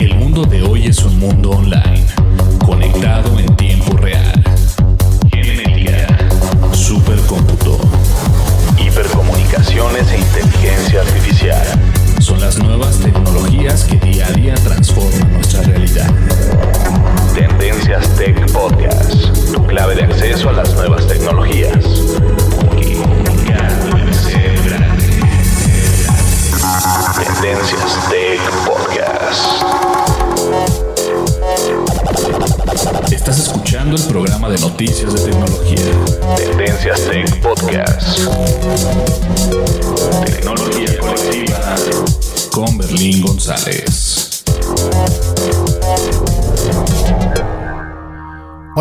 El mundo de hoy es un mundo online, conectado en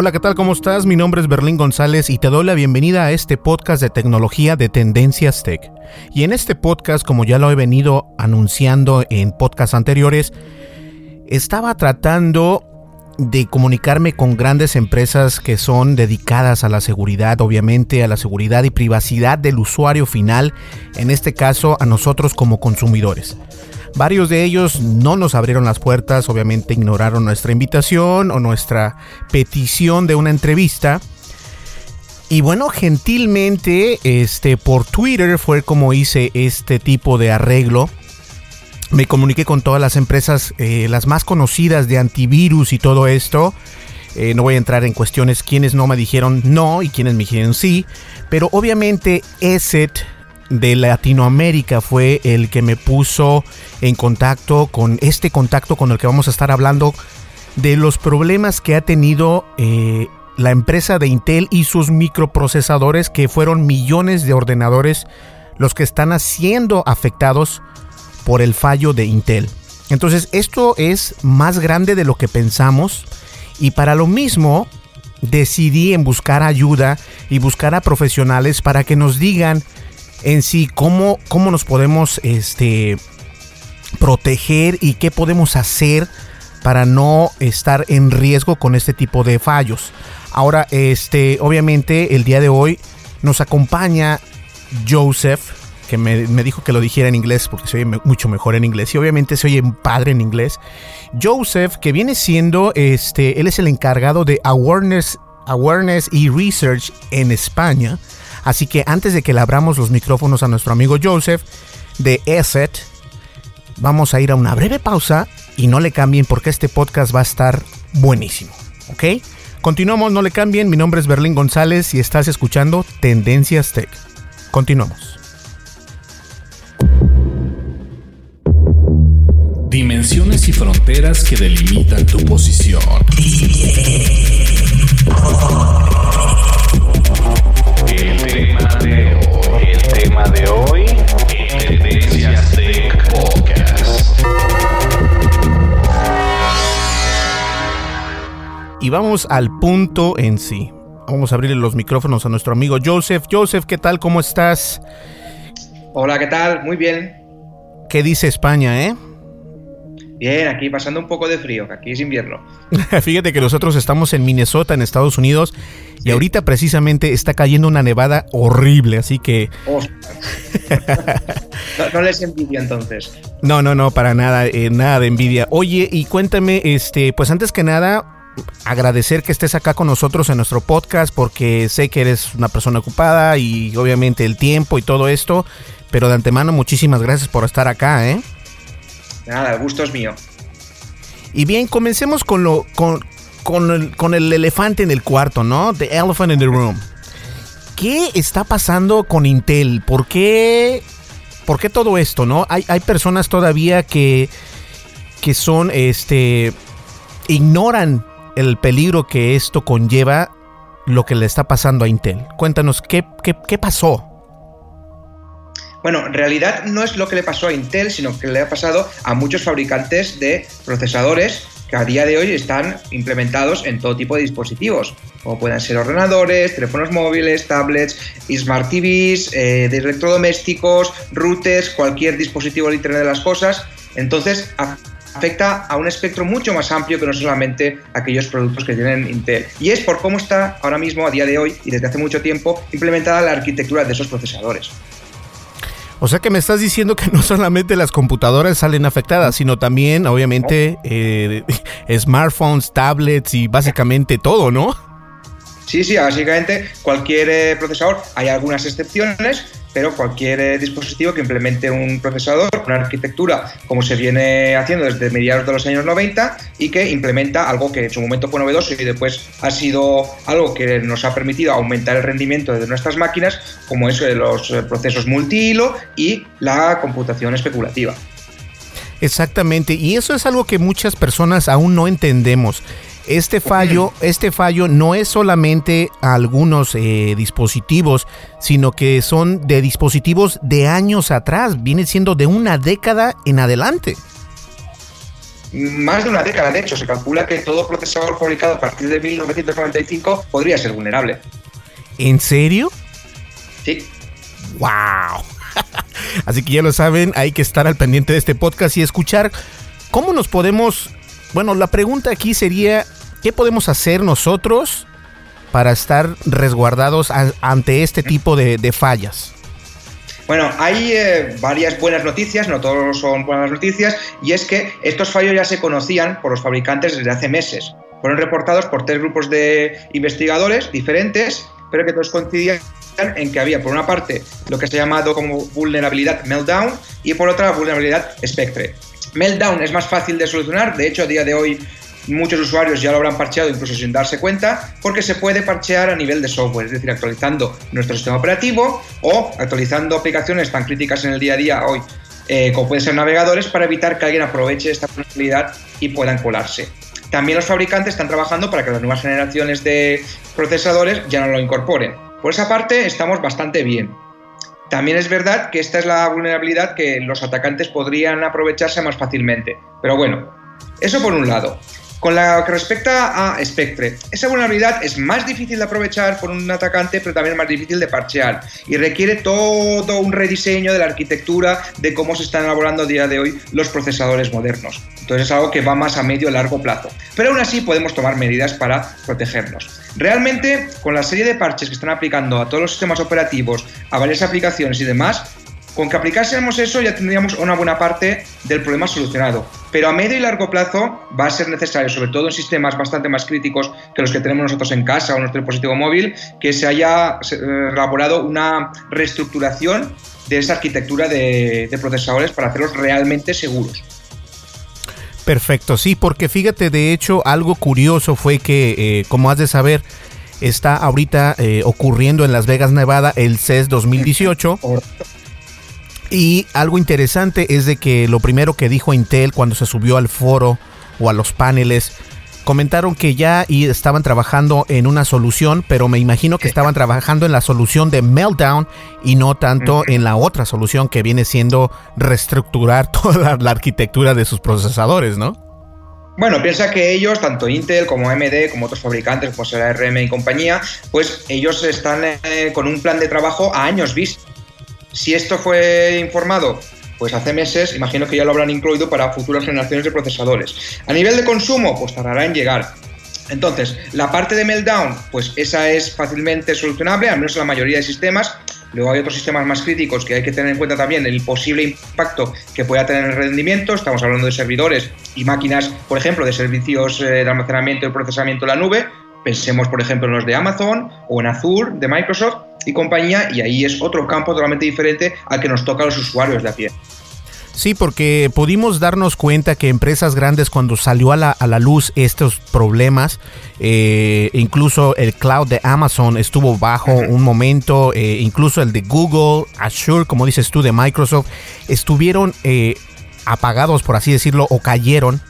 Hola, ¿qué tal? ¿Cómo estás? Mi nombre es Berlín González y te doy la bienvenida a este podcast de tecnología de Tendencias Tech. Y en este podcast, como ya lo he venido anunciando en podcasts anteriores, estaba tratando de comunicarme con grandes empresas que son dedicadas a la seguridad, obviamente a la seguridad y privacidad del usuario final, en este caso a nosotros como consumidores. Varios de ellos no nos abrieron las puertas, obviamente ignoraron nuestra invitación o nuestra petición de una entrevista. Y bueno, gentilmente, este, por Twitter fue como hice este tipo de arreglo. Me comuniqué con todas las empresas, eh, las más conocidas de antivirus y todo esto. Eh, no voy a entrar en cuestiones quienes no me dijeron no y quienes me dijeron sí. Pero obviamente ESET de Latinoamérica fue el que me puso en contacto con este contacto con el que vamos a estar hablando de los problemas que ha tenido eh, la empresa de Intel y sus microprocesadores que fueron millones de ordenadores los que están siendo afectados por el fallo de Intel. Entonces esto es más grande de lo que pensamos y para lo mismo decidí en buscar ayuda y buscar a profesionales para que nos digan en sí cómo, cómo nos podemos este, proteger y qué podemos hacer para no estar en riesgo con este tipo de fallos. Ahora, este, obviamente, el día de hoy nos acompaña Joseph, que me, dijo que lo dijera en inglés porque se oye mucho mejor en inglés y obviamente se oye padre en inglés. Joseph, que viene siendo, este, él es el encargado de awareness, awareness y research en España. Así que antes de que le abramos los micrófonos a nuestro amigo Joseph de ESET, vamos a ir a una breve pausa y no le cambien porque este podcast va a estar buenísimo. ¿Ok? Continuamos, no le cambien. Mi nombre es Berlín González y estás escuchando Tendencias Tech. Continuamos. Dimensiones y fronteras que delimitan tu posición. Y vamos al punto en sí. Vamos a abrirle los micrófonos a nuestro amigo Joseph. Joseph, ¿qué tal? ¿Cómo estás? Hola, ¿qué tal? Muy bien. ¿Qué dice España, eh? Bien, aquí pasando un poco de frío, que aquí es invierno. Fíjate que nosotros estamos en Minnesota, en Estados Unidos, y ahorita precisamente está cayendo una nevada horrible, así que... no, les envidia entonces. No, no, no, para nada, eh, nada de envidia. Oye, y cuéntame, este, pues antes que nada, agradecer que estés acá con nosotros en nuestro podcast, porque sé que eres una persona ocupada y obviamente el tiempo y todo esto, pero de antemano muchísimas gracias por estar acá, ¿eh? Nada, el gusto es mío. Y bien, comencemos con lo con, con, el, elefante en el cuarto, ¿no? The elephant in the room. ¿Qué está pasando con Intel? ¿Por qué, por qué todo esto, no? Hay, hay personas todavía que, que son, este, ignoran el peligro que esto conlleva lo que le está pasando a Intel. Cuéntanos, ¿qué, qué, pasó? Bueno, en realidad no es lo que le pasó a Intel, sino que le ha pasado a muchos fabricantes de procesadores que a día de hoy están implementados en todo tipo de dispositivos, como pueden ser ordenadores, teléfonos móviles, tablets, smart TVs, eh, de electrodomésticos, routers, cualquier dispositivo de Internet de las Cosas. Entonces, afecta a un espectro mucho más amplio que no solamente aquellos productos que tienen Intel. Y es por cómo está ahora mismo, a día de hoy y desde hace mucho tiempo, implementada la arquitectura de esos procesadores. O sea que me estás diciendo que no solamente las computadoras salen afectadas, sino también, obviamente, eh, smartphones, tablets y básicamente todo, ¿no? Sí, sí, básicamente cualquier eh, procesador, hay algunas excepciones, pero cualquier eh, dispositivo que implemente un procesador, una arquitectura como se viene haciendo desde mediados de los años 90 y que implementa algo que en su momento fue novedoso y después ha sido algo que nos ha permitido aumentar el rendimiento de nuestras máquinas, como eso de los eh, procesos multihilo y la computación especulativa. Exactamente, y eso es algo que muchas personas aún no entendemos. Este fallo, este fallo no es solamente a algunos eh, dispositivos, sino que son de dispositivos de años atrás, viene siendo de una década en adelante. Más de una década, de hecho, se calcula que todo procesador fabricado a partir de 1995 podría ser vulnerable. ¿En serio? Sí. ¡Wow! Así que ya lo saben, hay que estar al pendiente de este podcast y escuchar cómo nos podemos... Bueno, la pregunta aquí sería, ¿Qué podemos hacer nosotros para estar resguardados ante este tipo de, fallas? Bueno, hay eh, varias buenas noticias, no todos son buenas noticias, y es que estos fallos ya se conocían por los fabricantes desde hace meses. Fueron reportados por tres grupos de investigadores diferentes, pero que todos coincidían en que había, por una parte, lo que se ha llamado como vulnerabilidad Meltdown y por otra, vulnerabilidad Spectre. Meltdown es más fácil de solucionar, de hecho, a día de hoy Muchos usuarios ya lo habrán parcheado incluso sin darse cuenta, porque se puede parchear a nivel de software, es decir, actualizando nuestro sistema operativo o actualizando aplicaciones tan críticas en el día a día hoy, eh, como pueden ser navegadores, para evitar que alguien aproveche esta posibilidad y puedan colarse. También los fabricantes están trabajando para que las nuevas generaciones de procesadores ya no lo incorporen. Por esa parte estamos bastante bien. También es verdad que esta es la vulnerabilidad que los atacantes podrían aprovecharse más fácilmente. Pero bueno, eso por un lado. Con la que respecta a Spectre, esa vulnerabilidad es más difícil de aprovechar por un atacante, pero también más difícil de parchear y requiere todo un rediseño de la arquitectura de cómo se están elaborando a día de hoy los procesadores modernos. Entonces es algo que va más a medio largo plazo. Pero aún así podemos tomar medidas para protegernos. Realmente, con la serie de parches que están aplicando a todos los sistemas operativos, a varias aplicaciones y demás, con que aplicásemos eso ya tendríamos una buena parte del problema solucionado. Pero a medio y largo plazo va a ser necesario, sobre todo en sistemas bastante más críticos que los que tenemos nosotros en casa o en nuestro dispositivo móvil, que se haya eh, elaborado una reestructuración de esa arquitectura de, procesadores para hacerlos realmente seguros. Perfecto, sí, porque fíjate, de hecho, algo curioso fue que, eh, como has de saber, está ahorita eh, ocurriendo en Las Vegas, Nevada, el CES 2018. Y algo interesante es de que lo primero que dijo Intel cuando se subió al foro o a los paneles, comentaron que ya y estaban trabajando en una solución, pero me imagino que estaban trabajando en la solución de Meltdown y no tanto en la otra solución que viene siendo reestructurar toda la, arquitectura de sus procesadores, ¿no? Bueno, piensa que ellos, tanto Intel como AMD, como otros fabricantes, como será RM y compañía, pues ellos están eh, con un plan de trabajo a años vista si esto fue informado pues hace meses imagino que ya lo habrán incluido para futuras generaciones de procesadores. A nivel de consumo, pues tardará en llegar. Entonces, la parte de Meltdown, pues esa es fácilmente solucionable, al menos en la mayoría de sistemas. Luego hay otros sistemas más críticos que hay que tener en cuenta también el posible impacto que pueda tener en el rendimiento. Estamos hablando de servidores y máquinas, por ejemplo, de servicios eh, de almacenamiento y procesamiento en la nube. Pensemos, por ejemplo, en los de Amazon o en Azure de Microsoft y compañía, y ahí es otro campo totalmente diferente al que nos toca a los usuarios de a pie. Sí, porque pudimos darnos cuenta que empresas grandes cuando salió a la, a la luz estos problemas, eh, incluso el cloud de Amazon estuvo bajo un momento, eh, incluso el de Google, Azure, como dices tú, de Microsoft, estuvieron eh, apagados, por así decirlo, o cayeron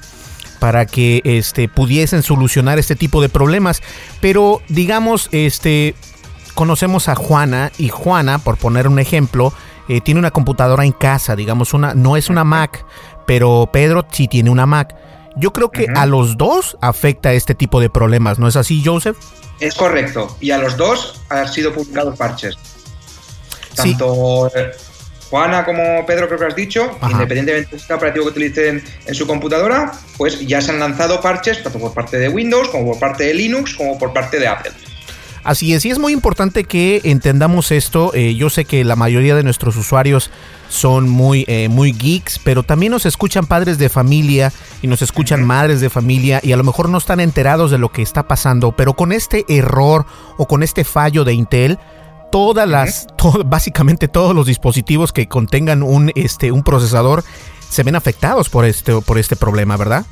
para que este, pudiesen solucionar este tipo de problemas. Pero digamos, este, conocemos a Juana y Juana, por poner un ejemplo, eh, tiene una computadora en casa, digamos, una, no es una Mac, pero Pedro sí tiene una Mac. Yo creo que a los dos afecta este tipo de problemas, ¿no es así, Joseph? Es correcto, y a los dos han sido publicados parches. Tanto eh, Juana como Pedro, creo que has dicho, independientemente del operativo que utilicen en su computadora, pues ya se han lanzado parches tanto por parte de Windows, como por parte de Linux, como por parte de Apple. Así es, y es muy importante que entendamos esto. Eh, yo sé que la mayoría de nuestros usuarios son muy, eh, muy geeks, pero también nos escuchan padres de familia y nos escuchan madres de familia y a lo mejor no están enterados de lo que está pasando, pero con este error o con este fallo de Intel, todas las, básicamente todos los dispositivos que contengan un, este, un procesador se ven afectados por este, por este problema, ¿verdad?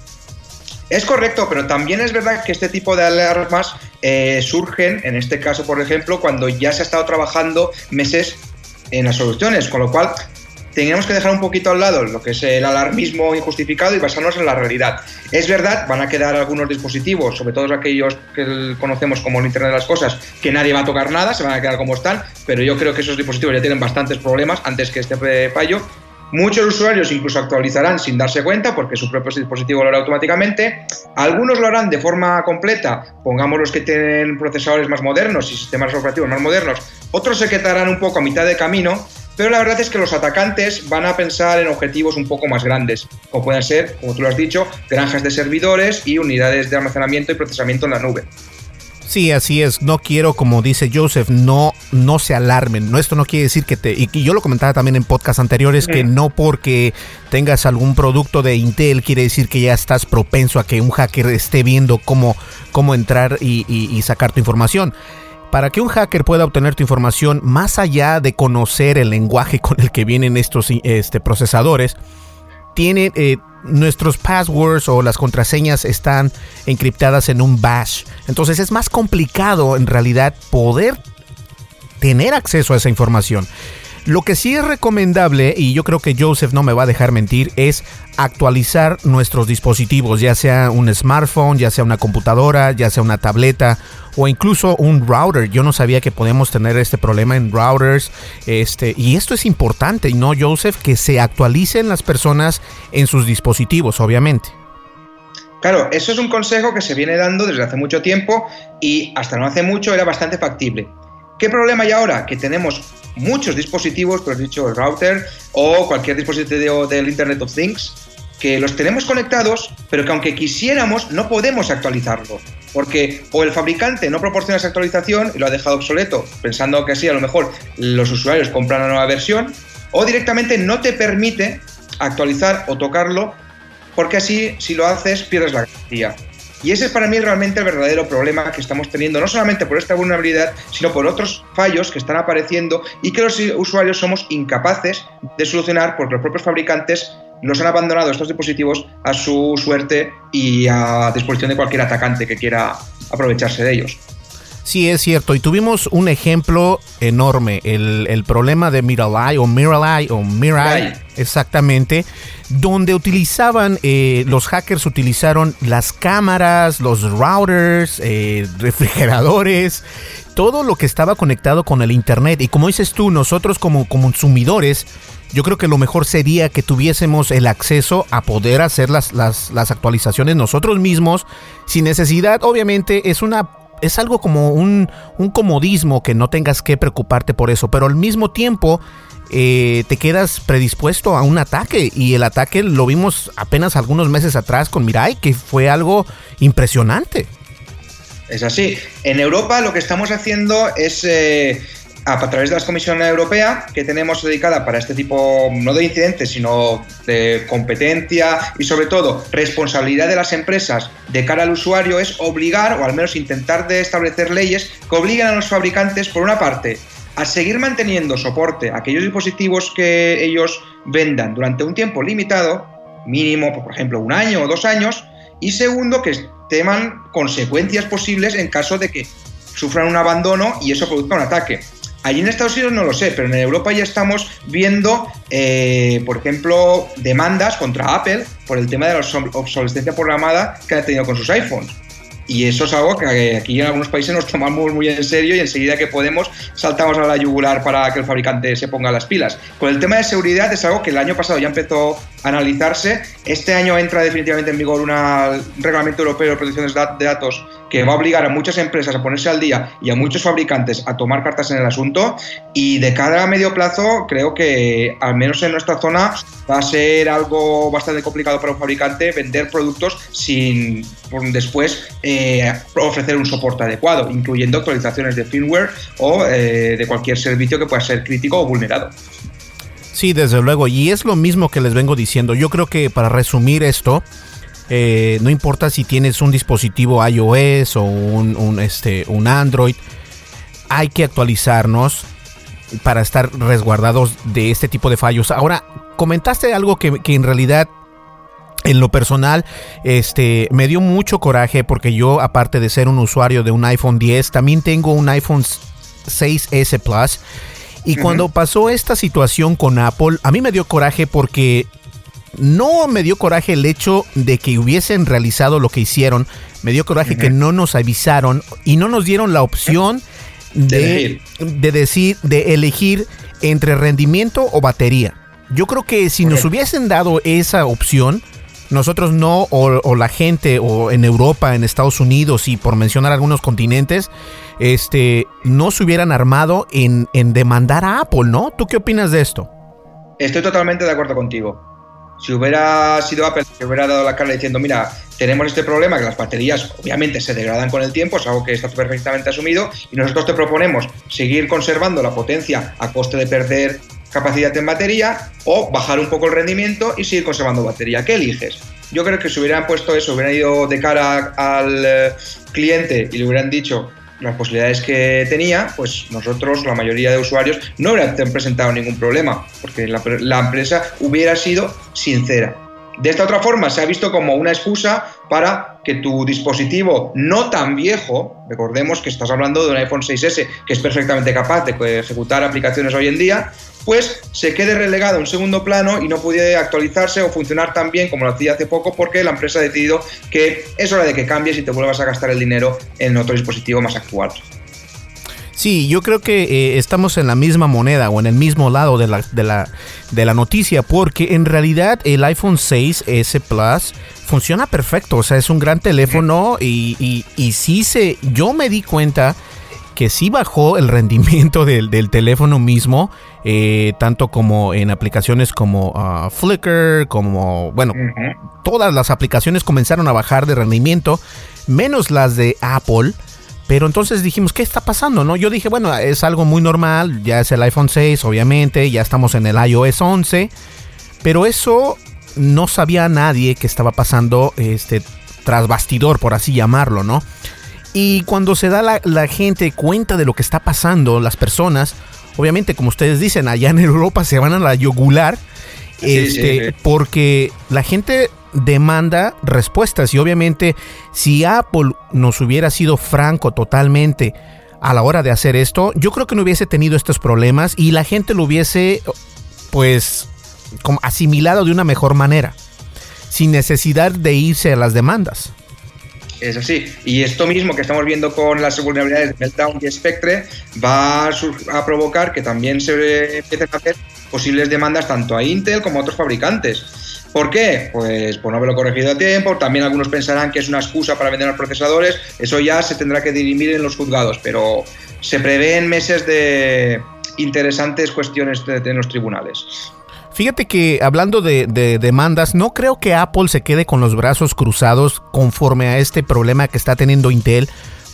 Es correcto, pero también es verdad que este tipo de alarmas eh, surgen, en este caso, por ejemplo, cuando ya se ha estado trabajando meses en las soluciones, con lo cual tenemos que dejar un poquito al lado lo que es el alarmismo injustificado y basarnos en la realidad. Es verdad, van a quedar algunos dispositivos, sobre todo aquellos que conocemos como el Internet de las Cosas, que nadie va a tocar nada, se van a quedar como están, pero yo creo que esos dispositivos ya tienen bastantes problemas antes que este fallo Muchos usuarios incluso actualizarán sin darse cuenta porque su propio dispositivo lo hará automáticamente. Algunos lo harán de forma completa, pongamos los que tienen procesadores más modernos y sistemas operativos más modernos. Otros se quedarán un poco a mitad de camino, pero la verdad es que los atacantes van a pensar en objetivos un poco más grandes, como pueden ser, como tú lo has dicho, granjas de servidores y unidades de almacenamiento y procesamiento en la nube. Sí, así es. No quiero, como dice Joseph, no, no se alarmen. No, esto no quiere decir que te. Y yo lo comentaba también en podcasts anteriores, que no porque tengas algún producto de Intel quiere decir que ya estás propenso a que un hacker esté viendo cómo, cómo entrar y, sacar tu información. Para que un hacker pueda obtener tu información, más allá de conocer el lenguaje con el que vienen estos este, procesadores, tiene, eh, nuestros passwords o las contraseñas están encriptadas en un bash. Entonces es más complicado en realidad poder tener acceso a esa información. Lo que sí es recomendable, y yo creo que Joseph no me va a dejar mentir, es actualizar nuestros dispositivos, ya sea un smartphone, ya sea una computadora, ya sea una tableta o incluso un router. Yo no sabía que podemos tener este problema en routers. Este, y esto es importante, ¿no, Joseph? Que se actualicen las personas en sus dispositivos, obviamente. Claro, eso es un consejo que se viene dando desde hace mucho tiempo y hasta no hace mucho era bastante factible. ¿Qué problema hay ahora? Que tenemos muchos dispositivos, por dicho, el router o cualquier dispositivo del Internet of Things, que los tenemos conectados, pero que aunque quisiéramos no podemos actualizarlo. Porque o el fabricante no proporciona esa actualización y lo ha dejado obsoleto, pensando que así a lo mejor los usuarios compran la nueva versión, o directamente no te permite actualizar o tocarlo, porque así si lo haces pierdes la garantía. Y ese es para mí realmente el verdadero problema que estamos teniendo, no solamente por esta vulnerabilidad, sino por otros fallos que están apareciendo y que los usuarios somos incapaces de solucionar porque los propios fabricantes nos han abandonado estos dispositivos a su suerte y a disposición de cualquier atacante que quiera aprovecharse de ellos. Sí, es cierto. Y tuvimos un ejemplo enorme. El, problema de Mirai o Mirai o Mirai, exactamente, donde utilizaban, eh, los hackers utilizaron las cámaras, los routers, eh, refrigeradores, todo lo que estaba conectado con el Internet. Y como dices tú, nosotros como, consumidores, yo creo que lo mejor sería que tuviésemos el acceso a poder hacer las, las, las actualizaciones nosotros mismos sin necesidad. Obviamente es una es algo como un, un comodismo que no tengas que preocuparte por eso, pero al mismo tiempo eh, te quedas predispuesto a un ataque y el ataque lo vimos apenas algunos meses atrás con Mirai, que fue algo impresionante. Es así. En Europa lo que estamos haciendo es eh, a través de la Comisión Europea que tenemos dedicada para este tipo, no de incidentes, sino de competencia y sobre todo responsabilidad de las empresas de cara al usuario, es obligar o al menos intentar de establecer leyes que obliguen a los fabricantes, por una parte, a seguir manteniendo soporte a aquellos dispositivos que ellos vendan durante un tiempo limitado, mínimo, por ejemplo, un año o dos años, y segundo, que teman consecuencias posibles en caso de que sufran un abandono y eso produzca un ataque. Allí en Estados Unidos no lo sé, pero en Europa ya estamos viendo, eh, por ejemplo, demandas contra Apple por el tema de la obsolescencia programada que ha tenido con sus iPhones. Y eso es algo que aquí en algunos países nos tomamos muy en serio y enseguida que podemos saltamos a la yugular para que el fabricante se ponga las pilas. Con el tema de seguridad es algo que el año pasado ya empezó a analizarse. Este año entra definitivamente en vigor un reglamento europeo de protección de datos que va a obligar a muchas empresas a ponerse al día y a muchos fabricantes a tomar cartas en el asunto. Y de cara a medio plazo, creo que al menos en nuestra zona va a ser algo bastante complicado para un fabricante vender productos sin después eh, ofrecer un soporte adecuado, incluyendo actualizaciones de firmware o eh, de cualquier servicio que pueda ser crítico o vulnerado. Sí, desde luego, y es lo mismo que les vengo diciendo. Yo creo que para resumir esto, eh, no importa si tienes un dispositivo iOS o un, este, un Android, hay que actualizarnos para estar resguardados de este tipo de fallos. Ahora, comentaste algo que, en realidad en lo personal, este, me dio mucho coraje porque yo, aparte de ser un usuario de un iPhone 10, también tengo un iPhone 6S Plus. Y cuando pasó esta situación con Apple, a mí me dio coraje porque no me dio coraje el hecho de que hubiesen realizado lo que hicieron. Me dio coraje que no nos avisaron y no nos dieron la opción de, de, decir, de elegir entre rendimiento o batería. Yo creo que si nos hubiesen dado esa opción, nosotros no, o, la gente, o en Europa, en Estados Unidos y por mencionar algunos continentes, este, no se hubieran armado en, en demandar a Apple, ¿no? ¿Tú qué opinas de esto? Estoy totalmente de acuerdo contigo. Si hubiera sido Apple que hubiera dado la cara diciendo, mira, tenemos este problema, que las baterías obviamente se degradan con el tiempo, es algo que está perfectamente asumido, y nosotros te proponemos seguir conservando la potencia a coste de perder capacidad en batería o bajar un poco el rendimiento y seguir conservando batería. ¿Qué eliges? Yo creo que si hubieran puesto eso, hubieran ido de cara al eh, cliente y le hubieran dicho, las posibilidades que tenía, pues nosotros, la mayoría de usuarios, no hubieran presentado ningún problema, porque la, empresa hubiera sido sincera. De esta otra forma, se ha visto como una excusa para que tu dispositivo no tan viejo, recordemos que estás hablando de un iPhone 6S que es perfectamente capaz de ejecutar aplicaciones hoy en día, pues se quede relegado a un segundo plano y no pudiera actualizarse o funcionar tan bien como lo hacía hace poco porque la empresa ha decidido que es hora de que cambies y te vuelvas a gastar el dinero en otro dispositivo más actual. Sí, yo creo que eh, estamos en la misma moneda o en el mismo lado de la, de, la, de la noticia porque en realidad el iPhone 6S Plus funciona perfecto, o sea, es un gran teléfono y, y, y sí se, yo me di cuenta que sí bajó el rendimiento del, teléfono mismo, eh, tanto como en aplicaciones como ah, Flickr, como, bueno, todas las aplicaciones comenzaron a bajar de rendimiento, menos las de Apple. Pero entonces dijimos, ¿qué está pasando? ¿No? Yo dije, bueno, es algo muy normal, ya es el iPhone 6, obviamente, ya estamos en el iOS 11, pero eso no sabía nadie que estaba pasando este tras bastidor, por así llamarlo, ¿no? Y cuando se da la, gente cuenta de lo que está pasando, las personas, obviamente, como ustedes dicen, allá en Europa se van a la yogular, este, porque la gente demanda respuestas y obviamente si Apple nos hubiera sido franco totalmente a la hora de hacer esto, yo creo que no hubiese tenido estos problemas y la gente lo hubiese pues como asimilado de una mejor manera, sin necesidad de irse a las demandas. Es así. Y esto mismo que estamos viendo con las vulnerabilidades de Meltdown y Spectre va a, provocar que también se empiecen a hacer posibles demandas tanto a Intel como a otros fabricantes. ¿Por qué? Pues por no haberlo corregido a tiempo, también algunos pensarán que es una excusa para vender los procesadores, eso ya se tendrá que dirimir en los juzgados, pero se prevén meses de interesantes cuestiones en los tribunales. Fíjate que hablando de, demandas, no creo que Apple se quede con los brazos cruzados conforme a este problema que está teniendo Intel,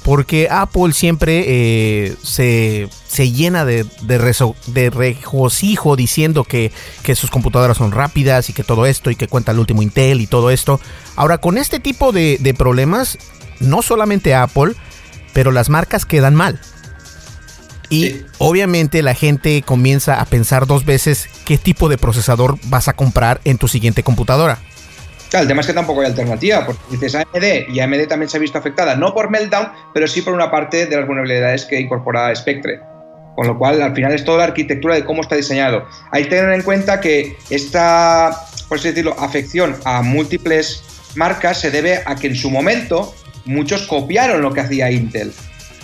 porque Apple siempre eh, se, llena de, de, regocijo diciendo que, sus computadoras son rápidas y que todo esto y que cuenta el último Intel y todo esto. Ahora, con este tipo de, de problemas, no solamente Apple, pero las marcas quedan mal. Y obviamente la gente comienza a pensar dos veces qué tipo de procesador vas a comprar en tu siguiente computadora. El tema es que tampoco hay alternativa, porque dices AMD y AMD también se ha visto afectada, no por Meltdown, pero sí por una parte de las vulnerabilidades que incorpora Spectre. Con lo cual, al final es toda la arquitectura de cómo está diseñado. Hay que tener en cuenta que esta, por así decirlo, afección a múltiples marcas se debe a que en su momento muchos copiaron lo que hacía Intel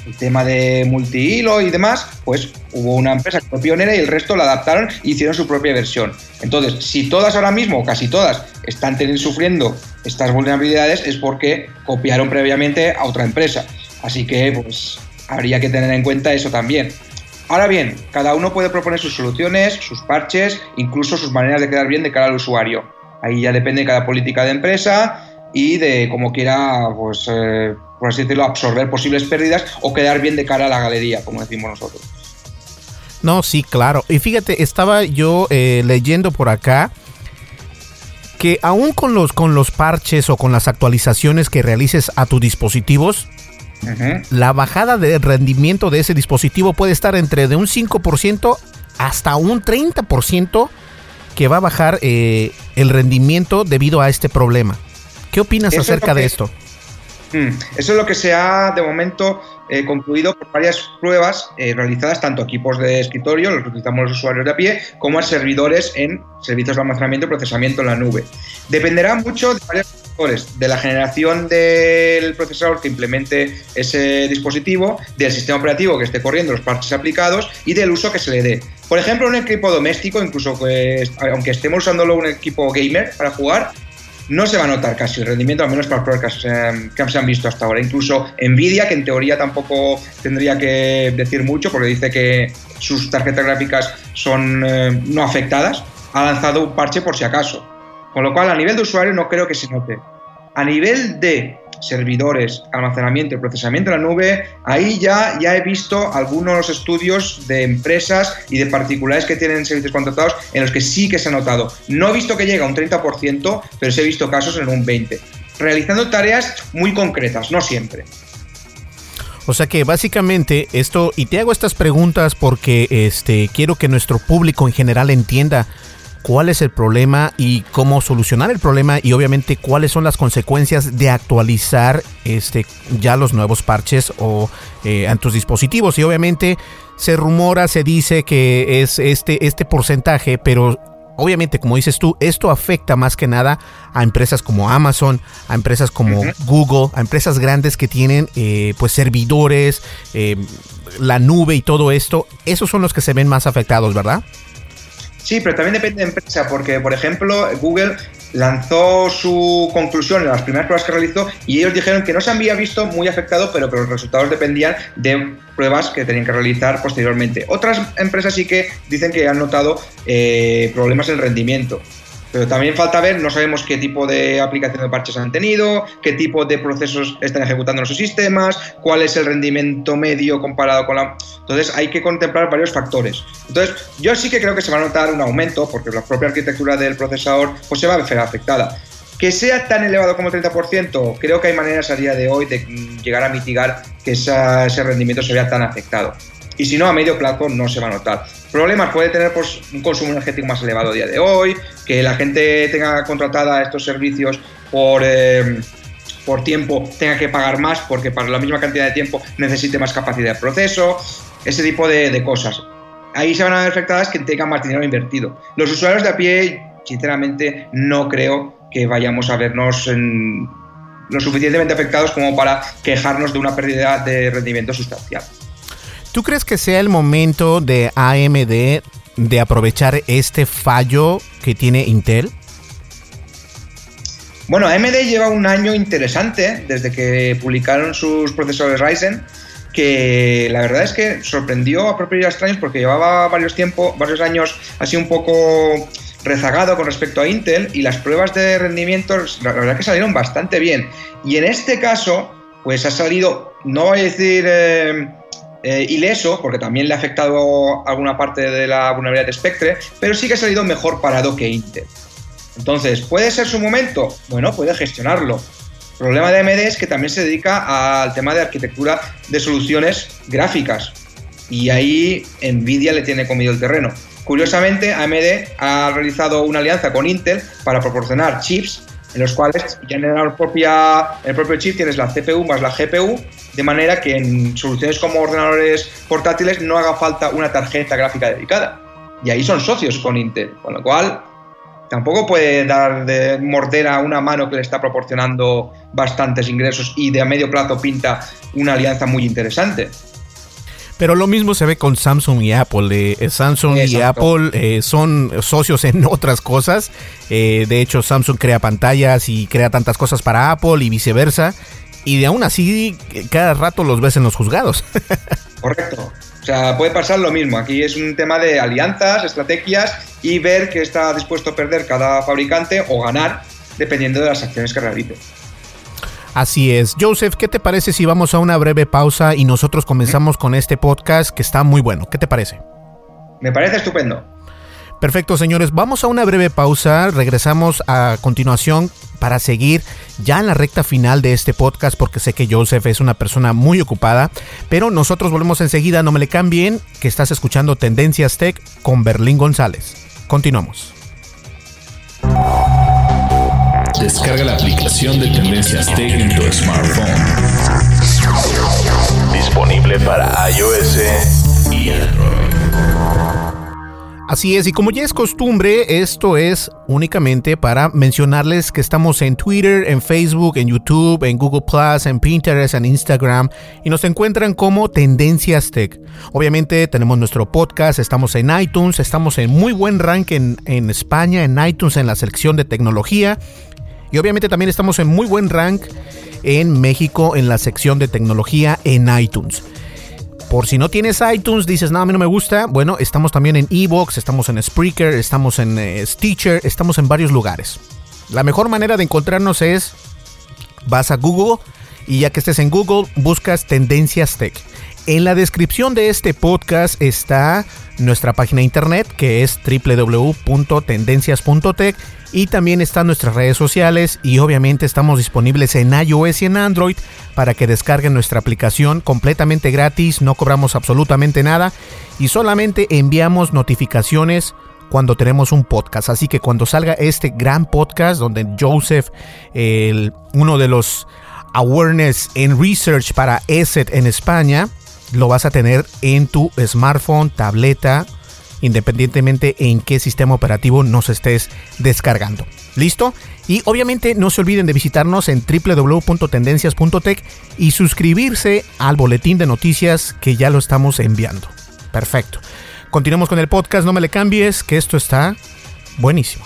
el tema de multihilo y demás, pues hubo una empresa que fue pionera y el resto la adaptaron e hicieron su propia versión. Entonces, si todas ahora mismo, casi todas, están sufriendo estas vulnerabilidades, es porque copiaron previamente a otra empresa. Así que, pues, habría que tener en cuenta eso también. Ahora bien, cada uno puede proponer sus soluciones, sus parches, incluso sus maneras de quedar bien de cara al usuario. Ahí ya depende de cada política de empresa y de cómo quiera, pues, eh, por así decirlo, absorber posibles pérdidas o quedar bien de cara a la galería, como decimos nosotros. No, sí, claro. Y fíjate, estaba yo eh, leyendo por acá que aún con los, con los parches o con las actualizaciones que realices a tus dispositivos, la bajada de rendimiento de ese dispositivo puede estar entre de un 5% hasta un 30% que va a bajar eh, el rendimiento debido a este problema. ¿Qué opinas acerca de esto? Hmm. Eso es lo que se ha de momento eh, concluido por varias pruebas eh, realizadas tanto a equipos de escritorio, los que utilizamos los usuarios de a pie, como a servidores en servicios de almacenamiento y procesamiento en la nube. Dependerá mucho de varios factores, de la generación del procesador que implemente ese dispositivo, del sistema operativo que esté corriendo, los parches aplicados y del uso que se le dé. Por ejemplo, un equipo doméstico, incluso que, aunque estemos usándolo un equipo gamer para jugar, no se va a notar casi el rendimiento, al menos para las pruebas que, se han visto hasta ahora. Incluso Nvidia, que en teoría tampoco tendría que decir mucho porque dice que sus tarjetas gráficas son eh, no afectadas, ha lanzado un parche por si acaso. Con lo cual, a nivel de usuario no creo que se note. A nivel de servidores, almacenamiento y procesamiento en la nube, ahí ya, ya he visto algunos estudios de empresas y de particulares que tienen servicios contratados en los que sí que se ha notado. No he visto que llegue a un 30%, pero sí he visto casos en un 20%. Realizando tareas muy concretas, no siempre. O sea que básicamente esto, y te hago estas preguntas porque este, quiero que nuestro público en general entienda cuál es el problema y cómo solucionar el problema y obviamente cuáles son las consecuencias de actualizar este ya los nuevos parches o eh, en tus dispositivos y obviamente se rumora se dice que es este este porcentaje pero obviamente, como dices tú, esto afecta más que nada a empresas como Amazon, a empresas como Google, a empresas grandes que tienen eh, pues servidores, eh, la nube y todo esto. Esos son los que se ven más afectados, ¿verdad? Sí, pero también depende de empresa, porque por ejemplo Google lanzó su conclusión en las primeras pruebas que realizó y ellos dijeron que no se había visto muy afectado, pero que los resultados dependían de pruebas que tenían que realizar posteriormente. Otras empresas sí que dicen que han notado eh, problemas en rendimiento. Pero también falta ver, no sabemos qué tipo de aplicación de parches han tenido, qué tipo de procesos están ejecutando en sus sistemas, cuál es el rendimiento medio comparado con la... Entonces hay que contemplar varios factores. Entonces yo sí que creo que se va a notar un aumento porque la propia arquitectura del procesador pues se va a ver afectada. Que sea tan elevado como el 30%, creo que hay maneras a día de hoy de llegar a mitigar que ese rendimiento se vea tan afectado y si no, a medio plazo no se va a notar. Problemas puede tener pues, un consumo energético más elevado a día de hoy, que la gente tenga contratada estos servicios por, eh, por tiempo tenga que pagar más porque para la misma cantidad de tiempo necesite más capacidad de proceso, ese tipo de, cosas. Ahí se van a ver afectadas que tengan más dinero invertido. Los usuarios de a pie, sinceramente, no creo que vayamos a vernos lo suficientemente afectados como para quejarnos de una pérdida de rendimiento sustancial. ¿Tú crees que sea el momento de AMD de aprovechar este fallo que tiene Intel? Bueno, AMD lleva un año interesante desde que publicaron sus procesadores Ryzen, que la verdad es que sorprendió a propios extraños porque llevaba varios tiempo, varios años así un poco rezagado con respecto a Intel y las pruebas de rendimiento la verdad que salieron bastante bien. Y en este caso, pues ha salido, no voy a decir eh, eh, ileso, porque también le ha afectado alguna parte de la vulnerabilidad de Spectre, pero sí que ha salido mejor parado que Intel. Entonces, ¿puede ser su momento? Bueno, puede gestionarlo. El problema de AMD es que también se dedica al tema de arquitectura de soluciones gráficas. Y ahí Nvidia le tiene comido el terreno. Curiosamente, AMD ha realizado una alianza con Intel para proporcionar chips en los cuales en el propio chip tienes la CPU más la GPU, de manera que en soluciones como ordenadores portátiles no haga falta una tarjeta gráfica dedicada. Y ahí son socios con Intel, con lo cual tampoco puede dar de morder a una mano que le está proporcionando bastantes ingresos y de a medio plazo pinta una alianza muy interesante. Pero lo mismo se ve con Samsung y Apple. Eh, Samsung y Apple eh, son socios en otras cosas. Eh, de hecho, Samsung crea pantallas y crea tantas cosas para Apple y viceversa. Y de aún así, cada rato los ves en los juzgados. Correcto. O sea, puede pasar lo mismo. Aquí es un tema de alianzas, estrategias y ver qué está dispuesto a perder cada fabricante o ganar dependiendo de las acciones que realice. Así es. Joseph, ¿qué te parece si vamos a una breve pausa y nosotros comenzamos con este podcast que está muy bueno? ¿Qué te parece? Me parece estupendo. Perfecto, señores. Vamos a una breve pausa. Regresamos a continuación para seguir ya en la recta final de este podcast porque sé que Joseph es una persona muy ocupada. Pero nosotros volvemos enseguida. No me le cambien que estás escuchando Tendencias Tech con Berlín González. Continuamos. Descarga la aplicación de Tendencias Tech en tu smartphone. Disponible para iOS y Android. Así es, y como ya es costumbre, esto es únicamente para mencionarles que estamos en Twitter, en Facebook, en YouTube, en Google Plus, en Pinterest, en Instagram y nos encuentran como Tendencias Tech. Obviamente tenemos nuestro podcast, estamos en iTunes, estamos en muy buen rank en, en España, en iTunes, en la sección de tecnología y obviamente también estamos en muy buen rank en México en la sección de tecnología en iTunes. Por si no tienes iTunes, dices, no, a mí no me gusta. Bueno, estamos también en Evox, estamos en Spreaker, estamos en eh, Stitcher, estamos en varios lugares. La mejor manera de encontrarnos es, vas a Google y ya que estés en Google, buscas Tendencias Tech. En la descripción de este podcast está nuestra página internet que es www.tendencias.tech y también están nuestras redes sociales y obviamente estamos disponibles en iOS y en Android para que descarguen nuestra aplicación completamente gratis, no cobramos absolutamente nada y solamente enviamos notificaciones cuando tenemos un podcast. Así que cuando salga este gran podcast donde Joseph, uno de los awareness en research para ESET en España, lo vas a tener en tu smartphone, tableta, independientemente en qué sistema operativo nos estés descargando. ¿Listo? Y obviamente no se olviden de visitarnos en www.tendencias.tech y suscribirse al boletín de noticias que ya lo estamos enviando. Perfecto. Continuemos con el podcast, no me le cambies, que esto está buenísimo.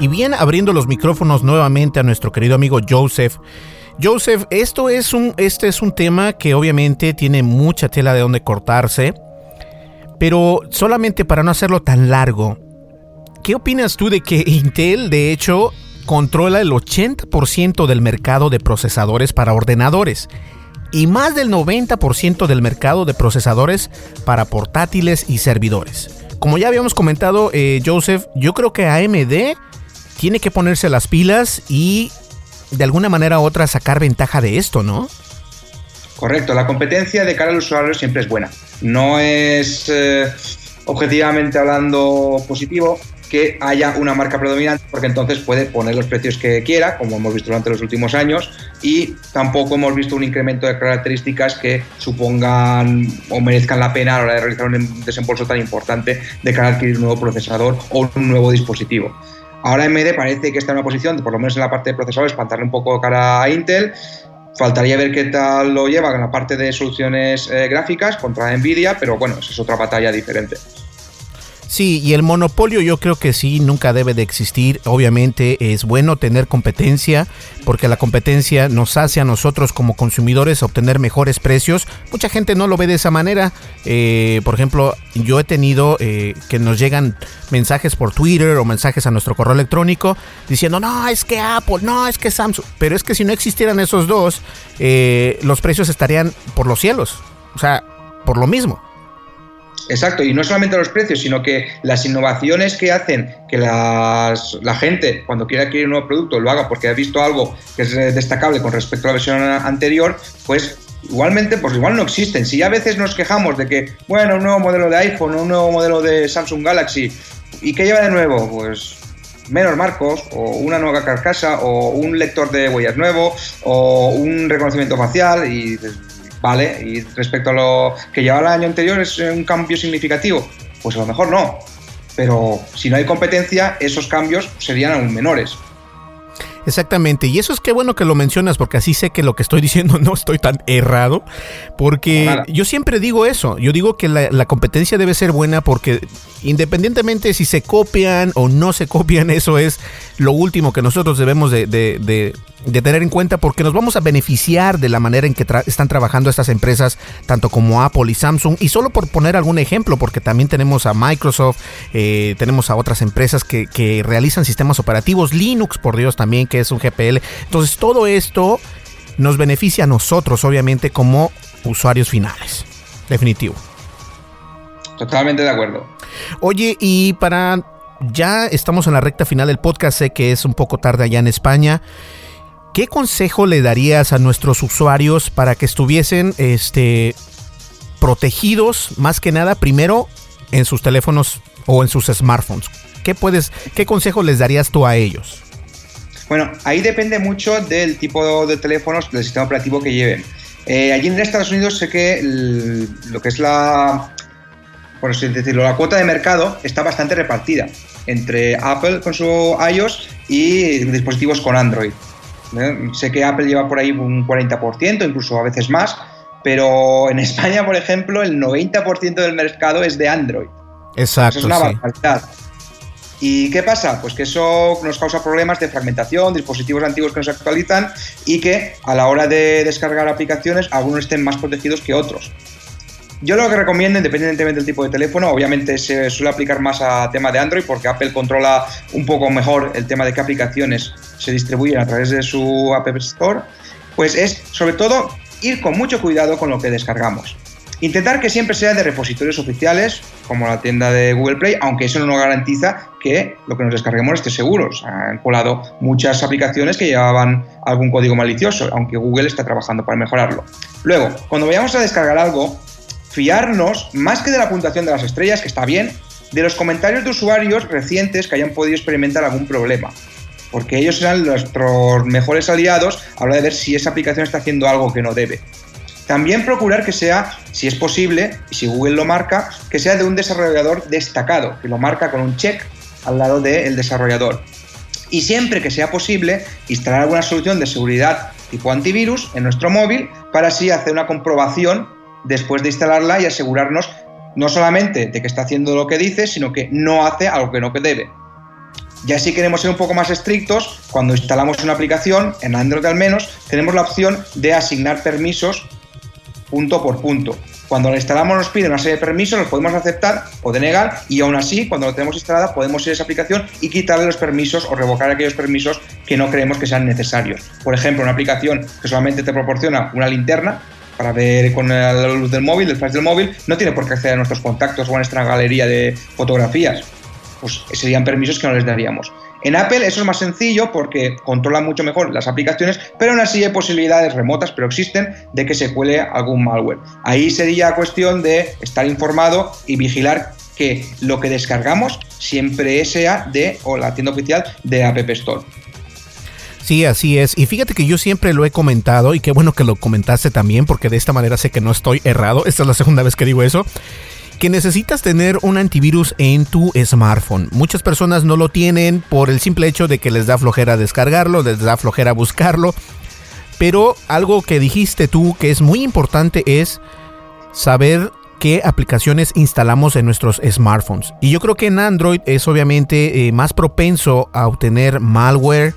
Y bien, abriendo los micrófonos nuevamente a nuestro querido amigo Joseph. Joseph, esto es un, este es un tema que obviamente tiene mucha tela de donde cortarse, pero solamente para no hacerlo tan largo, ¿qué opinas tú de que Intel, de hecho, controla el 80% del mercado de procesadores para ordenadores? Y más del 90% del mercado de procesadores para portátiles y servidores. Como ya habíamos comentado, eh, Joseph, yo creo que AMD tiene que ponerse las pilas y de alguna manera u otra sacar ventaja de esto, ¿no? Correcto, la competencia de cara al usuario siempre es buena. No es... Eh, objetivamente hablando positivo que haya una marca predominante, porque entonces puede poner los precios que quiera, como hemos visto durante los últimos años, y tampoco hemos visto un incremento de características que supongan o merezcan la pena a la hora de realizar un desembolso tan importante de cara a adquirir un nuevo procesador o un nuevo dispositivo. Ahora AMD parece que está en una posición, por lo menos en la parte de procesadores, espantarle un poco cara a Intel. Faltaría ver qué tal lo lleva en la parte de soluciones eh, gráficas contra Nvidia, pero bueno, esa es otra batalla diferente. Sí, y el monopolio yo creo que sí, nunca debe de existir. Obviamente es bueno tener competencia porque la competencia nos hace a nosotros como consumidores obtener mejores precios. Mucha gente no lo ve de esa manera. Eh, por ejemplo, yo he tenido eh, que nos llegan mensajes por Twitter o mensajes a nuestro correo electrónico diciendo, no, es que Apple, no, es que Samsung. Pero es que si no existieran esos dos, eh, los precios estarían por los cielos. O sea, por lo mismo. Exacto, y no solamente los precios, sino que las innovaciones que hacen que la gente cuando quiera adquirir un nuevo producto lo haga porque ha visto algo que es destacable con respecto a la versión anterior, pues igualmente, pues igual no existen. Si a veces nos quejamos de que, bueno, un nuevo modelo de iPhone, un nuevo modelo de Samsung Galaxy, ¿y qué lleva de nuevo? Pues menos marcos, o una nueva carcasa, o un lector de huellas nuevo, o un reconocimiento facial, y ¿vale? Y respecto a lo que llevaba el año anterior, ¿es un cambio significativo? Pues a lo mejor no. Pero si no hay competencia, esos cambios serían aún menores. Exactamente, y eso es que bueno que lo mencionas porque así sé que lo que estoy diciendo no estoy tan errado, porque yo siempre digo eso, yo digo que la, competencia debe ser buena porque independientemente si se copian o no se copian, eso es lo último que nosotros debemos de, de tener en cuenta porque nos vamos a beneficiar de la manera en que están trabajando estas empresas, tanto como Apple y Samsung. Y solo por poner algún ejemplo, porque también tenemos a Microsoft, eh, tenemos a otras empresas que, que realizan sistemas operativos, Linux, por Dios, también, que es un GPL. Entonces, todo esto nos beneficia a nosotros, obviamente, como usuarios finales. Definitivo. Totalmente de acuerdo. Oye, y para ya estamos en la recta final del podcast, sé que es un poco tarde allá en España. ¿Qué consejo le darías a nuestros usuarios para que estuviesen este, protegidos más que nada primero en sus teléfonos o en sus smartphones? ¿Qué, puedes, ¿Qué consejo les darías tú a ellos? Bueno, ahí depende mucho del tipo de teléfonos, del sistema operativo que lleven. Eh, allí en Estados Unidos sé que lo que es la, por así decirlo, la cuota de mercado está bastante repartida entre Apple con su iOS y dispositivos con Android. Sé que Apple lleva por ahí un 40%, incluso a veces más, pero en España, por ejemplo, el 90% del mercado es de Android. Exacto. Eso es una barbaridad. ¿Y qué pasa? Pues que eso nos causa problemas de fragmentación, dispositivos antiguos que no se actualizan y que a la hora de descargar aplicaciones algunos estén más protegidos que otros. Yo lo que recomiendo, independientemente del tipo de teléfono, obviamente se suele aplicar más a tema de Android porque Apple controla un poco mejor el tema de qué aplicaciones se distribuyen a través de su App Store, pues es sobre todo ir con mucho cuidado con lo que descargamos. Intentar que siempre sea de repositorios oficiales, como la tienda de Google Play, aunque eso no garantiza que lo que nos descarguemos esté seguro. han colado muchas aplicaciones que llevaban algún código malicioso, aunque Google está trabajando para mejorarlo. Luego, cuando vayamos a descargar algo, fiarnos, más que de la puntuación de las estrellas, que está bien, de los comentarios de usuarios recientes que hayan podido experimentar algún problema. Porque ellos serán nuestros mejores aliados a la hora de ver si esa aplicación está haciendo algo que no debe. También procurar que sea, si es posible, y si Google lo marca, que sea de un desarrollador destacado, que lo marca con un check al lado del desarrollador. Y siempre que sea posible, instalar alguna solución de seguridad tipo antivirus en nuestro móvil para así hacer una comprobación después de instalarla y asegurarnos no solamente de que está haciendo lo que dice, sino que no hace algo que no debe. Ya si queremos ser un poco más estrictos, cuando instalamos una aplicación, en Android al menos, tenemos la opción de asignar permisos punto por punto. Cuando la instalamos nos pide una serie de permisos, los podemos aceptar o denegar y aún así, cuando la tenemos instalada, podemos ir a esa aplicación y quitarle los permisos o revocar aquellos permisos que no creemos que sean necesarios. Por ejemplo, una aplicación que solamente te proporciona una linterna, para ver con la luz del móvil, el flash del móvil, no tiene por qué acceder a nuestros contactos o a nuestra galería de fotografías. Pues serían permisos que no les daríamos. En Apple eso es más sencillo porque controlan mucho mejor las aplicaciones, pero aún así hay posibilidades remotas, pero existen, de que se cuele algún malware. Ahí sería cuestión de estar informado y vigilar que lo que descargamos siempre sea de o la tienda oficial de App Store. Sí, así es. Y fíjate que yo siempre lo he comentado y qué bueno que lo comentaste también porque de esta manera sé que no estoy errado. Esta es la segunda vez que digo eso. Que necesitas tener un antivirus en tu smartphone. Muchas personas no lo tienen por el simple hecho de que les da flojera descargarlo, les da flojera buscarlo. Pero algo que dijiste tú que es muy importante es saber qué aplicaciones instalamos en nuestros smartphones. Y yo creo que en Android es obviamente eh, más propenso a obtener malware,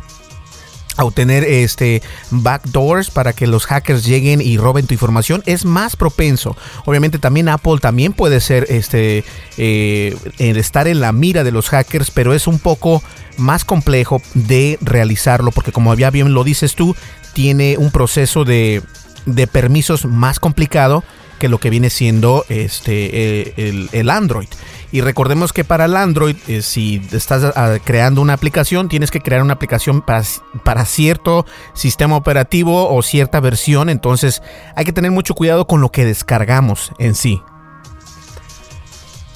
a obtener este backdoors para que los hackers lleguen y roben tu información es más propenso. Obviamente también Apple también puede ser este eh, estar en la mira de los hackers pero es un poco más complejo de realizarlo porque como ya bien lo dices tú tiene un proceso de, de permisos más complicado que lo que viene siendo este eh, el, el Android y recordemos que para el Android, eh, si estás ah, creando una aplicación, tienes que crear una aplicación para, para cierto sistema operativo o cierta versión. Entonces hay que tener mucho cuidado con lo que descargamos en sí.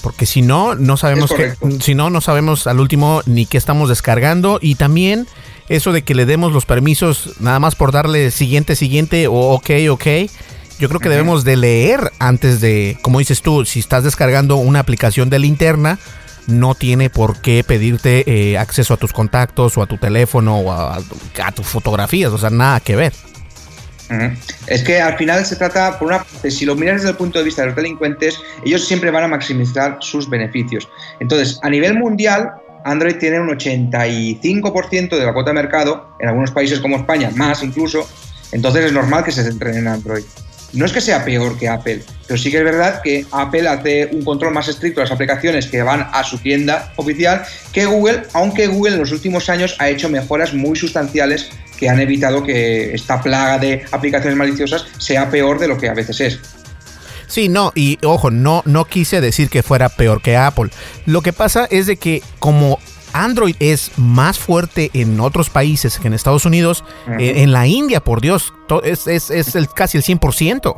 Porque si no, no sabemos que, si no, no sabemos al último ni qué estamos descargando. Y también eso de que le demos los permisos nada más por darle siguiente, siguiente o ok, ok yo creo que debemos de leer antes de, como dices tú, si estás descargando una aplicación de linterna, no tiene por qué pedirte eh, acceso a tus contactos o a tu teléfono o a, tus fotografías, o sea, nada que ver. Es que al final se trata, por una si lo miras desde el punto de vista de los delincuentes, ellos siempre van a maximizar sus beneficios. Entonces, a nivel mundial, Android tiene un 85% de la cuota de mercado, en algunos países como España, más incluso, entonces es normal que se centren en Android. No es que sea peor que Apple, pero sí que es verdad que Apple hace un control más estricto de las aplicaciones que van a su tienda oficial que Google, aunque Google en los últimos años ha hecho mejoras muy sustanciales que han evitado que esta plaga de aplicaciones maliciosas sea peor de lo que a veces es. Sí, no, y ojo, no, no quise decir que fuera peor que Apple. Lo que pasa es de que como Android es más fuerte en otros países que en Estados Unidos. Eh, en la India, por Dios, es, el, casi el 100%.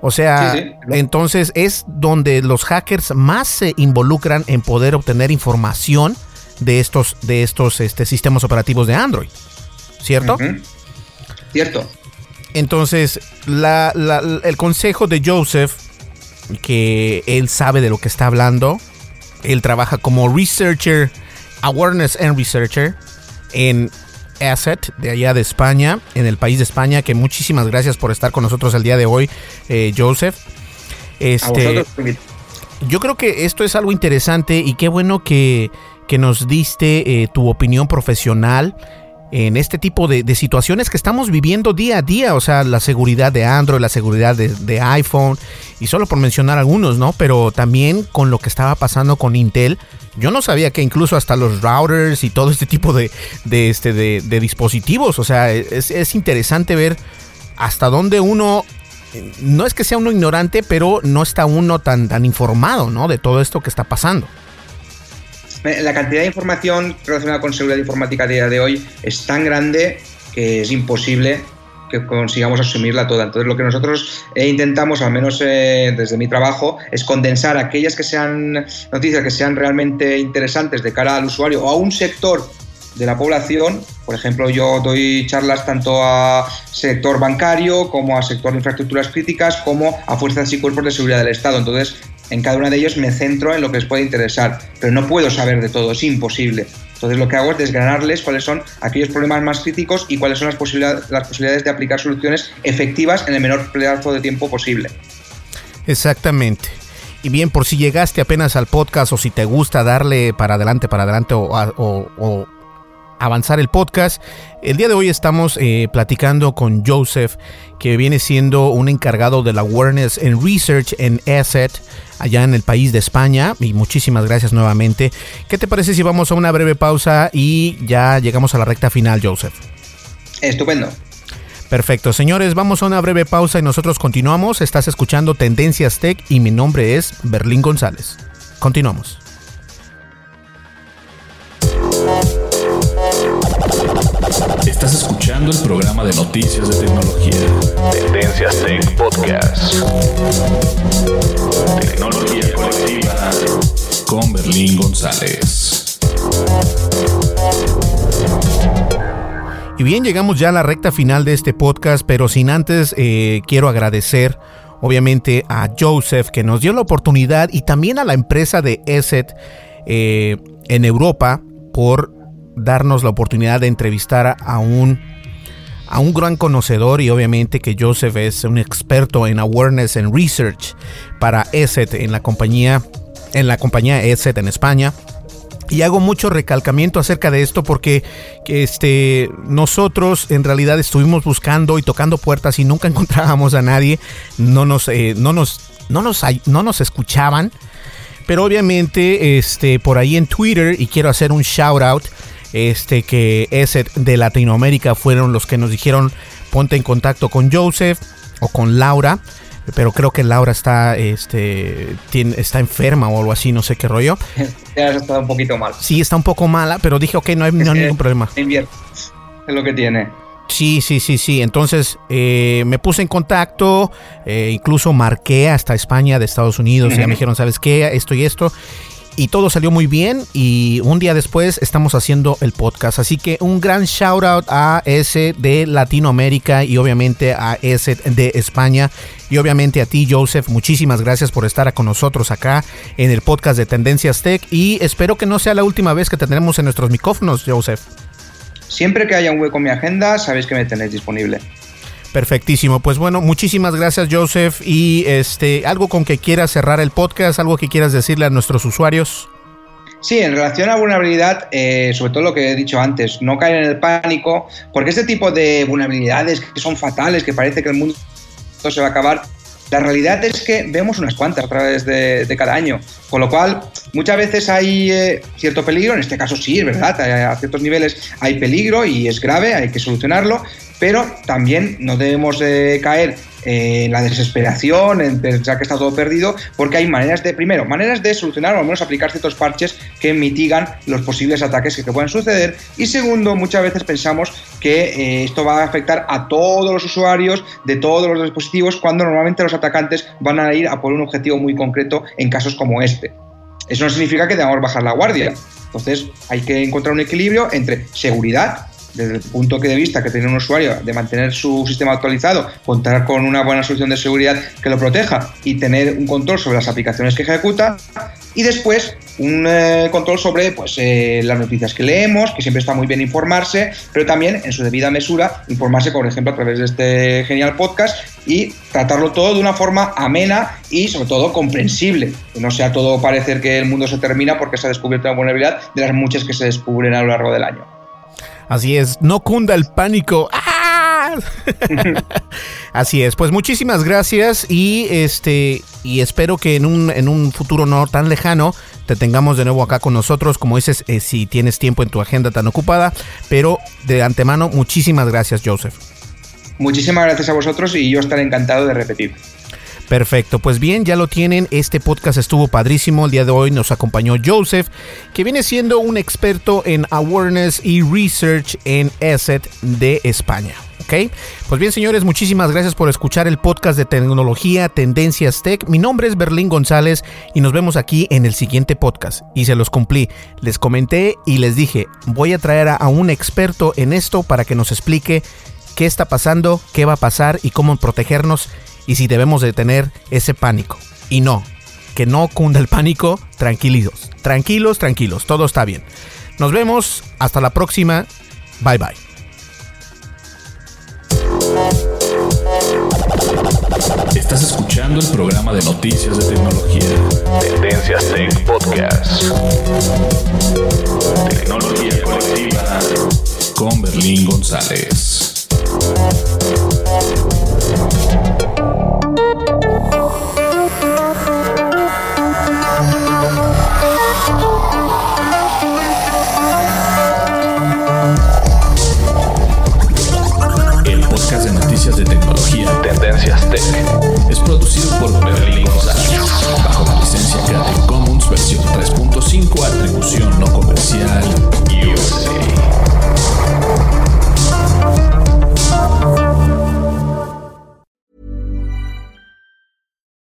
O sea, entonces es donde los hackers más se involucran en poder obtener información de estos, de estos este, sistemas operativos de Android. ¿Cierto? Cierto. Entonces, el consejo de Joseph, que él sabe de lo que está hablando, él trabaja como researcher Awareness and Researcher en Asset de allá de España, en el país de España, que muchísimas gracias por estar con nosotros el día de hoy, eh, Joseph. Este, yo creo que esto es algo interesante y qué bueno que, que nos diste eh, tu opinión profesional en este tipo de, situaciones que estamos viviendo día a día, o sea, la seguridad de Android, la seguridad de, iPhone, y solo por mencionar algunos, ¿no? Pero también con lo que estaba pasando con Intel, yo no sabía que incluso hasta los routers y todo este tipo de, este, de, dispositivos, o sea, es, es interesante ver hasta dónde uno no es que sea uno ignorante, pero no está uno tan, tan informado, ¿no? De todo esto que está pasando. La cantidad de información relacionada con seguridad informática a día de hoy es tan grande que es imposible que consigamos asumirla toda. Entonces, lo que nosotros eh, intentamos, al menos eh, desde mi trabajo, es condensar aquellas que sean noticias que sean realmente interesantes de cara al usuario o a un sector de la población. Por ejemplo, yo doy charlas tanto a sector bancario como a sector de infraestructuras críticas como a fuerzas y cuerpos de seguridad del Estado. Entonces, en cada uno de ellos me centro en lo que les puede interesar, pero no puedo saber de todo, es imposible. Entonces lo que hago es desgranarles cuáles son aquellos problemas más críticos y cuáles son las posibilidades, de aplicar soluciones efectivas en el menor plazo de tiempo posible. Exactamente. Y bien, por si llegaste apenas al podcast o si te gusta darle para adelante, para adelante o, avanzar el podcast. El día de hoy estamos eh, platicando con Joseph, que viene siendo un encargado de la Awareness and Research en Asset allá en el país de España. Y muchísimas gracias nuevamente. ¿Qué te parece si vamos a una breve pausa y ya llegamos a la recta final, Joseph? Estupendo. Perfecto, señores, vamos a una breve pausa y nosotros continuamos. Estás escuchando Tendencias Tech y mi nombre es Berlín González. Continuamos. Estás escuchando el programa de noticias de tecnología. Tendencias Tech Podcast. Tecnología colectiva con Berlín González. Y bien, llegamos ya a la recta final de este podcast, pero sin antes eh, quiero agradecer obviamente a Joseph que nos dio la oportunidad y también a la empresa de ESET eh, en Europa por darnos la oportunidad de entrevistar a un a un gran conocedor y obviamente que Joseph es un experto en awareness and research para ESET en la compañía en la compañía ESET en España. Y hago mucho recalcamiento acerca de esto porque este, nosotros en realidad estuvimos buscando y tocando puertas y nunca encontrábamos a nadie. No nos, eh, no nos, no nos, no nos escuchaban. Pero obviamente este, por ahí en Twitter, y quiero hacer un shout out, este, que ese de Latinoamérica fueron los que nos dijeron ponte en contacto con Joseph o con Laura pero creo que Laura está, este, tiene, está enferma o algo así, no sé qué rollo. Ya está un poquito mal. Sí, está un poco mala, pero dije, ok, no hay, ningún problema. Es lo que tiene. Sí, sí, sí, sí. Entonces eh, me puse en contacto, eh, incluso marqué hasta España de Estados Unidos. Y ya me dijeron, ¿sabes qué? Esto y esto y todo salió muy bien y un día después estamos haciendo el podcast. Así que un gran shout out a ese de Latinoamérica y obviamente a ese de España y obviamente a ti Joseph. Muchísimas gracias por estar con nosotros acá en el podcast de Tendencias Tech y espero que no sea la última vez que te tendremos en nuestros micrófonos, Joseph. Siempre que haya un hueco en mi agenda, sabéis que me tenéis disponible. Perfectísimo. Pues bueno, muchísimas gracias, Joseph. Y este, algo con que quieras cerrar el podcast, algo que quieras decirle a nuestros usuarios. Sí, en relación a vulnerabilidad, eh, sobre todo lo que he dicho antes, no caer en el pánico, porque este tipo de vulnerabilidades que son fatales, que parece que el mundo se va a acabar, la realidad es que vemos unas cuantas a través de, cada año, con lo cual muchas veces hay eh, cierto peligro, en este caso sí, es verdad, a ciertos niveles hay peligro y es grave, hay que solucionarlo, pero también no debemos caer en la desesperación, en pensar que está todo perdido, porque hay maneras de, primero, maneras de solucionar o al menos aplicar ciertos parches que mitigan los posibles ataques que, pueden suceder. Y segundo, muchas veces pensamos que eh, esto va a afectar a todos los usuarios de todos los dispositivos, cuando normalmente los atacantes van a ir a por un objetivo muy concreto en casos como este. Eso no significa que debamos bajar la guardia. Entonces hay que encontrar un equilibrio entre seguridad desde el punto de vista que tiene un usuario de mantener su sistema actualizado, contar con una buena solución de seguridad que lo proteja y tener un control sobre las aplicaciones que ejecuta y después un eh, control sobre pues, eh, las noticias que leemos, que siempre está muy bien informarse, pero también en su debida mesura informarse, por ejemplo, a través de este genial podcast y tratarlo todo de una forma amena y sobre todo comprensible, que no sea todo parecer que el mundo se termina porque se ha descubierto una vulnerabilidad de las muchas que se descubren a lo largo del año. Así es, no cunda el pánico. ¡Ah! Así es, pues muchísimas gracias y este y espero que en un, en un futuro no tan lejano te tengamos de nuevo acá con nosotros, como dices, eh, si tienes tiempo en tu agenda tan ocupada, pero de antemano muchísimas gracias, Joseph. Muchísimas gracias a vosotros y yo estaré encantado de repetir. Perfecto, pues bien, ya lo tienen. Este podcast estuvo padrísimo. El día de hoy nos acompañó Joseph, que viene siendo un experto en awareness y research en asset de España. ¿ok? Pues bien, señores, muchísimas gracias por escuchar el podcast de tecnología Tendencias Tech. Mi nombre es Berlín González y nos vemos aquí en el siguiente podcast. Y se los cumplí. Les comenté y les dije, voy a traer a un experto en esto para que nos explique qué está pasando, qué va a pasar y cómo protegernos y si debemos de tener ese pánico. Y no, que no cunda el pánico, tranquilos, tranquilos, tranquilos, todo está bien. Nos vemos, hasta la próxima, bye bye. Estás escuchando el programa de noticias de tecnología. Tendencias Tech Podcast. Tecnología colectiva con Berlín González. De tecnología. Tendencias Tech. Es producido por